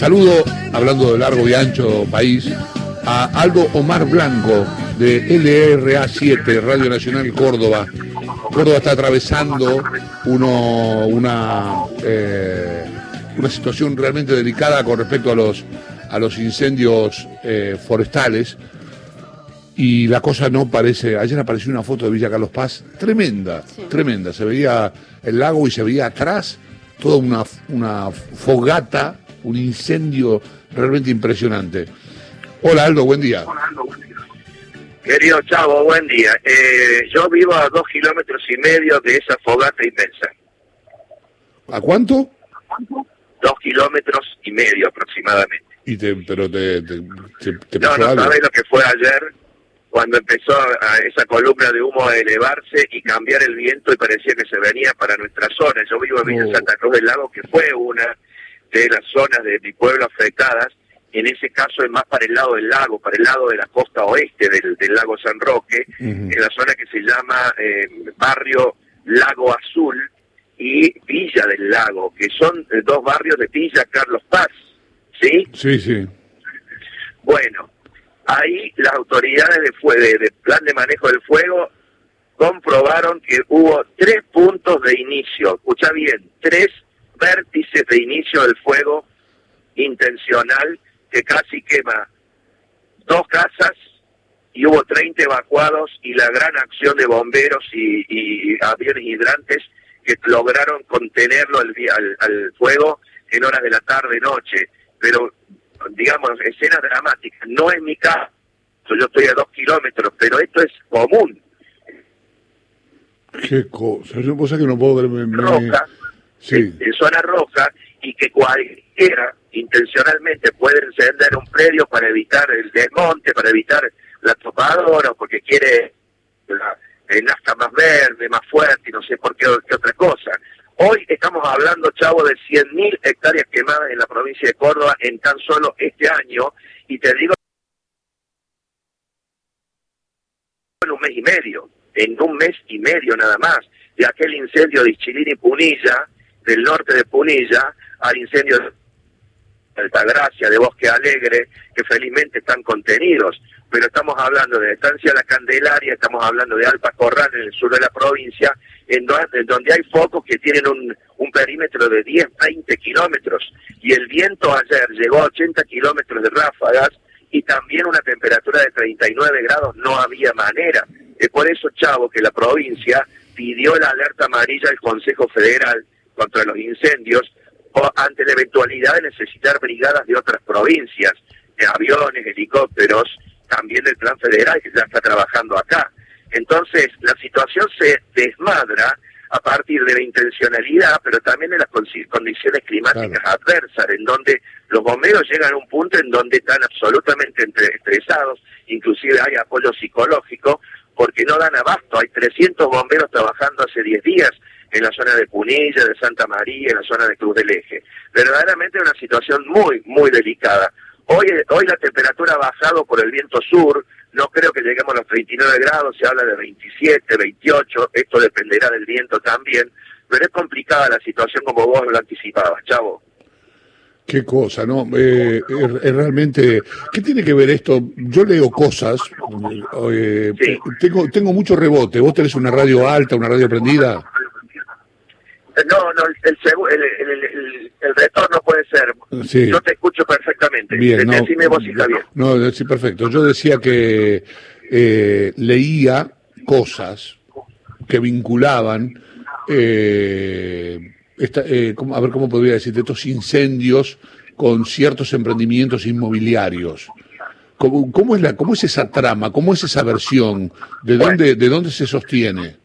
Saludo, hablando de largo y ancho país, a Aldo Omar Blanco de LRA 7, Radio Nacional Córdoba. Córdoba está atravesando uno, una, eh, una situación realmente delicada con respecto a los, a los incendios eh, forestales y la cosa no parece. Ayer apareció una foto de Villa Carlos Paz tremenda, tremenda. Se veía el lago y se veía atrás toda una, una fogata, un incendio realmente impresionante. Hola Aldo, buen día. Querido Chavo, buen día. Eh, yo vivo a dos kilómetros y medio de esa fogata inmensa. ¿A cuánto? Dos kilómetros y medio aproximadamente. Y te, pero te, te, te, no, no sabes lo que fue ayer cuando empezó a esa columna de humo a elevarse y cambiar el viento y parecía que se venía para nuestra zona. Yo vivo en Villa Oh. Santa Cruz del Lago, que fue una de las zonas de mi pueblo afectadas. En ese caso es más para el lado del lago, para el lado de la costa oeste del, del lago San Roque, en la zona que se llama eh, barrio Lago Azul y Villa del Lago, que son eh, dos barrios de Villa Carlos Paz. ¿Sí? Sí, sí. Bueno, ahí las autoridades de, fue- de, de plan de manejo del fuego comprobaron que hubo tres puntos de inicio, escucha bien, tres vértices de inicio del fuego intencional que casi quema dos casas y hubo 30 evacuados y la gran acción de bomberos y, y aviones hidrantes que lograron contenerlo al, al- al fuego en horas de la tarde-noche. Pero, digamos, escenas dramáticas. No es mi caso, yo estoy a dos kilómetros, pero esto es común. Qué cosa. Yo cosa que no puedo me- me- Sí. en, en zona roja, y que cualquiera intencionalmente puede encender un predio para evitar el desmonte, para evitar la topadora, porque quiere la el nafta más verde, más fuerte, y no sé por qué, qué otra cosa. Hoy estamos hablando, chavo, de 100.000 hectáreas quemadas en la provincia de Córdoba en tan solo este año, y te digo en un mes y medio, en un mes y medio nada más, de aquel incendio de Ichilín y Punilla, del norte de Punilla, al incendio de Altagracia, de Bosque Alegre, que felizmente están contenidos, pero estamos hablando de Estancia La Candelaria, estamos hablando de Alpa Corral en el sur de la provincia, en, en donde hay focos que tienen un, un perímetro de 10, 20 kilómetros, y el viento ayer llegó a 80 kilómetros de ráfagas, y también una temperatura de 39 grados, no había manera. Es por eso, Chavo, que la provincia pidió la alerta amarilla al Consejo Federal contra los incendios o ante la eventualidad de necesitar brigadas de otras provincias, de aviones, helicópteros, también del plan federal que ya está trabajando acá. Entonces, la situación se desmadra a partir de la intencionalidad, pero también de las condiciones climáticas adversas, en donde los bomberos llegan a un punto en donde están absolutamente estresados, inclusive hay apoyo psicológico, porque no dan abasto. Hay 300 bomberos trabajando hace 10 días en la zona de Punilla, de Santa María, en la zona de Cruz del Eje. Verdaderamente una situación muy, muy delicada. Hoy, hoy la temperatura ha bajado por el viento sur, no creo que lleguemos a los 39 grados, se habla de 27, 28, esto dependerá del viento también, pero es complicada la situación como vos lo anticipabas, chavo. Qué cosa, ¿no? Eh, realmente. ¿Qué tiene que ver esto? Yo leo cosas. eh, Sí. tengo, tengo mucho rebote. ¿Vos tenés una radio alta, una radio prendida? No, no, el, el, el, el- retorno puede ser. Sí. Yo te escucho perfectamente. Bien, no. Decime vos si está bien. No, sí, perfecto. Yo decía que eh, leía cosas que vinculaban, eh, esta- eh, ¿cómo- a ver cómo podría decir, estos incendios con ciertos emprendimientos inmobiliarios. ¿Cómo, cómo es la, cómo es esa trama? ¿Cómo es esa versión? ¿De Bueno. dónde, de dónde se sostiene?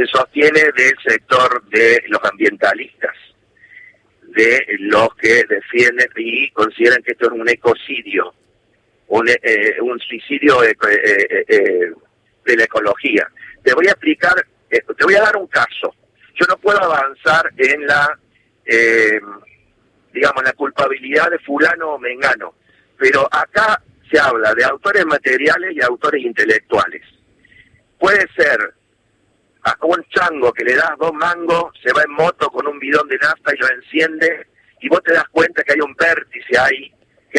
Se sostiene del sector de los ambientalistas, de los que defienden y consideran que esto es un ecocidio, un, eh, un suicidio eh, eh, eh, de la ecología. Te voy a explicar, eh, te voy a dar un caso. Yo no puedo avanzar en la, eh, digamos, la culpabilidad de fulano o mengano, pero acá se habla de autores materiales y autores intelectuales. Puede ser a un chango que le das dos mangos, se va en moto con un bidón de nafta y lo enciende, y vos te das cuenta que hay un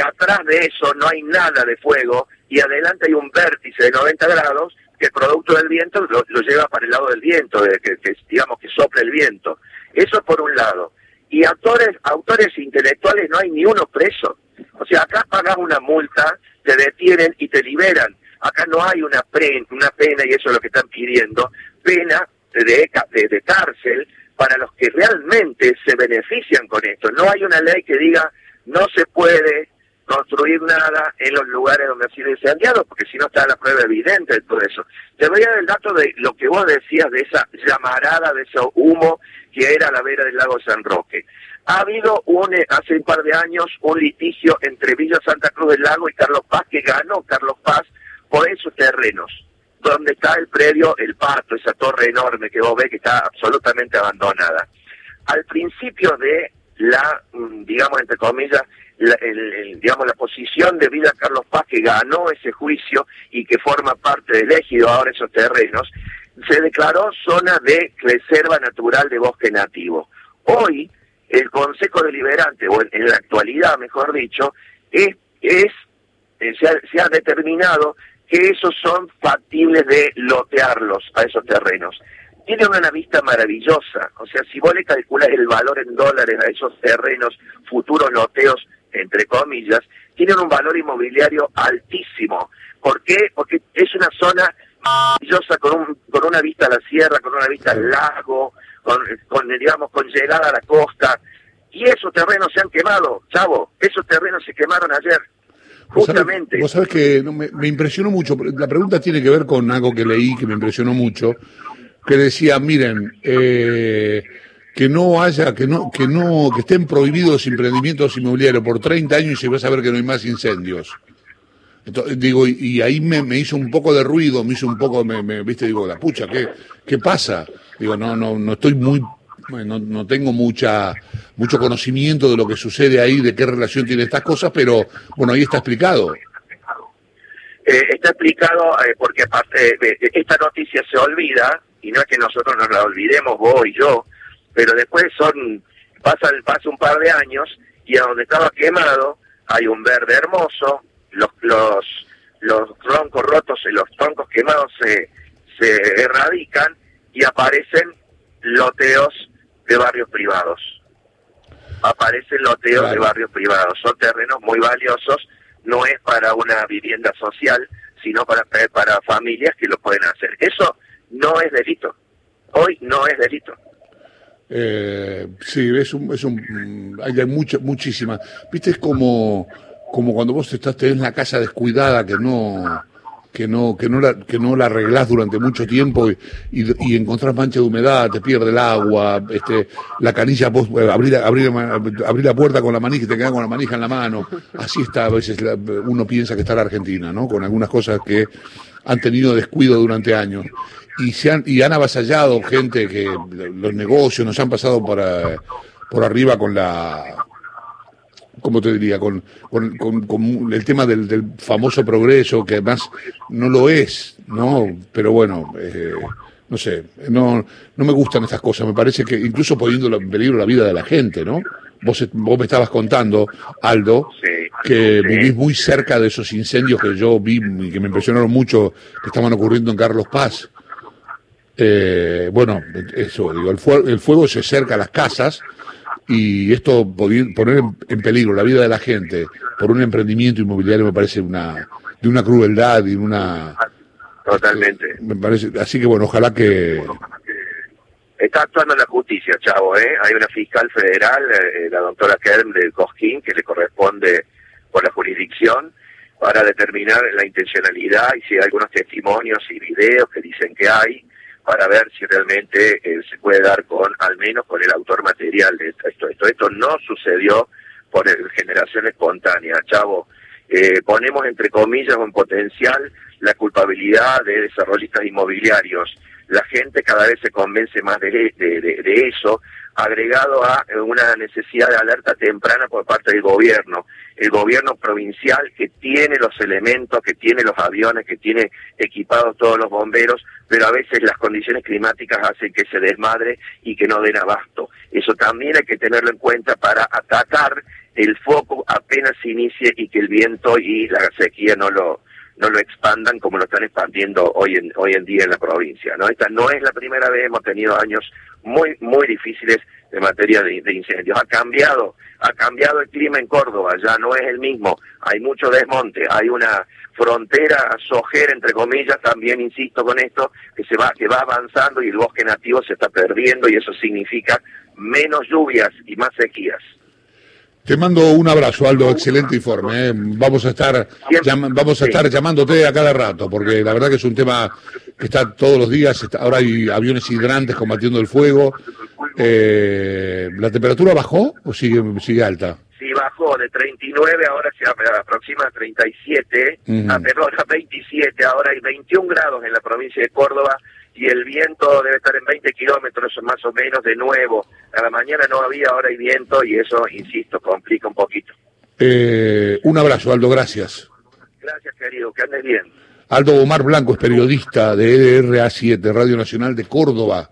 atrás de eso no hay nada de fuego y adelante hay un vértice de 90 grados que producto del viento lo, lleva para el lado del viento, de que, digamos que sopla el viento. Eso por un lado. Y autores, autores intelectuales no hay ni uno preso. O sea, acá pagas una multa, te detienen y te liberan. Acá no hay una, una pena, y eso es lo que están pidiendo, pena de, cárcel para los que realmente se benefician con esto. No hay una ley que diga no se puede construir nada en los lugares donde ha sido incendiado, porque si no está la prueba evidente de todo eso. Te voy a dar el dato de lo que vos decías de esa llamarada, de ese humo que era la vera del lago San Roque. Ha habido un, eh, hace un par de años un litigio entre Villa Santa Cruz del Lago y Carlos Paz, que ganó Carlos Paz por esos terrenos, donde está el predio El Pato, esa torre enorme que vos ves que está absolutamente abandonada. Al principio de la, mm, digamos, entre comillas, la, digamos, la posición de Vida Carlos Paz, que ganó ese juicio y que forma parte del ejido ahora esos terrenos, se declaró zona de reserva natural de bosque nativo. Hoy, el Consejo Deliberante, o en, la actualidad, mejor dicho, es, es eh, se, ha, se ha determinado que esos son factibles de lotearlos a esos terrenos tiene una vista maravillosa. O sea, si vos le calculas el valor en dólares a esos terrenos, futuros loteos, entre comillas, tienen un valor inmobiliario altísimo. ¿Por qué? Porque es una zona maravillosa con, un, con una vista a la sierra, con una vista al lago, con, con, digamos, con llegada a la costa. Y esos terrenos se han quemado, chavo. Esos terrenos se quemaron ayer. Justamente. Vos sabés, que me, me impresionó mucho. La pregunta tiene que ver con algo que leí que me impresionó mucho que decía, miren, eh, que no haya, que no, que no, que estén prohibidos emprendimientos inmobiliarios por 30 años y se va a saber que no hay más incendios. Entonces, digo, y, ahí me, me, hizo un poco de ruido, me hizo un poco, me, me, viste, digo, la pucha, ¿qué, qué pasa? Digo, no, no, no estoy muy, no, no tengo mucha, mucho conocimiento de lo que sucede ahí, de qué relación tiene estas cosas, pero bueno, ahí está explicado. Eh, está explicado eh, porque aparte, esta noticia se olvida y no es que nosotros nos la olvidemos vos y yo, pero después son pasa, pasa un par de años y a donde estaba quemado hay un verde hermoso, los los los troncos rotos y los troncos quemados se, se erradican y aparecen loteos de barrios privados. Aparecen loteos de barrios privados. Son terrenos muy valiosos, no es para una vivienda social, sino para, para familias que lo pueden hacer. Eso no es delito. Hoy no es delito. Eh, sí, es un, es un, hay mucha, muchísimas. Viste, es como, como cuando vos estás tenés la casa descuidada que no, que no, que no la, que no la arreglás durante mucho tiempo y, y, encontrás mancha de humedad, te pierde el agua, este, la canilla, vos eh, abrir, abrir, abrir la puerta con la manija y te quedas con la manija en la mano. Así está, a veces uno piensa que está la Argentina, ¿no? Con algunas cosas que han tenido descuido durante años y, se han, y han avasallado gente que los negocios nos han pasado por, por arriba con la ¿cómo te diría? Con, con, el tema del, del, famoso progreso, que además no lo es, ¿no? Pero bueno, eh, no sé, no, no me gustan estas cosas, me parece que incluso poniendo en peligro la vida de la gente, ¿no? Vos, vos me estabas contando, Aldo, que vivís muy cerca de esos incendios que yo vi y que me impresionaron mucho, que estaban ocurriendo en Carlos Paz. Eh, bueno, eso, digo, el fuego, el fuego se acerca a las casas y esto poner en peligro la vida de la gente por un emprendimiento inmobiliario me parece una de una crueldad y una totalmente. me parece así que bueno ojalá que está actuando la justicia chavo eh hay una fiscal federal eh, la doctora Kerm de Cosquín que le corresponde por la jurisdicción para determinar la intencionalidad y si hay algunos testimonios y videos que dicen que hay para ver si realmente eh, se puede dar con, al menos con el autor material de esto. Esto, esto no sucedió por generación espontánea, chavo. Eh, ponemos entre comillas en potencial la culpabilidad de desarrollistas inmobiliarios. La gente cada vez se convence más de, de eso, agregado a una necesidad de alerta temprana por parte del gobierno. el gobierno provincial que tiene los elementos, que tiene los aviones, que tiene equipados todos los bomberos, pero a veces las condiciones climáticas hacen que se desmadre y que no den abasto. Eso también hay que tenerlo en cuenta para atacar el foco apenas se inicie y que el viento y la sequía no lo no lo expandan como lo están expandiendo hoy en hoy en día en la provincia no esta no es la primera vez hemos tenido años muy muy difíciles de materia de, incendios. Ha cambiado ha cambiado el clima en Córdoba ya no es el mismo. Hay mucho desmonte hay una frontera sojera entre comillas también insisto con esto que se va que va avanzando y el bosque nativo se está perdiendo y eso significa menos lluvias y más sequías te mando un abrazo, Aldo, excelente informe. ¿eh? Vamos a estar vamos a estar llamándote a cada rato, porque la verdad que es un tema que está todos los días. ahora hay aviones hidrantes combatiendo el fuego. Eh, ¿La temperatura bajó o sigue, sigue alta? Sí, bajó de 39, ahora se aproxima a 37, a, perdón, a 27, ahora hay 21 grados en la provincia de Córdoba y el viento debe estar en 20 kilómetros más o menos de nuevo. A la mañana no había, ahora hay viento y eso, insisto, complica un poquito. Eh, un abrazo, Aldo, gracias. Gracias, querido, que andes bien. Aldo Omar Blanco es periodista de EDRA 7, Radio Nacional de Córdoba.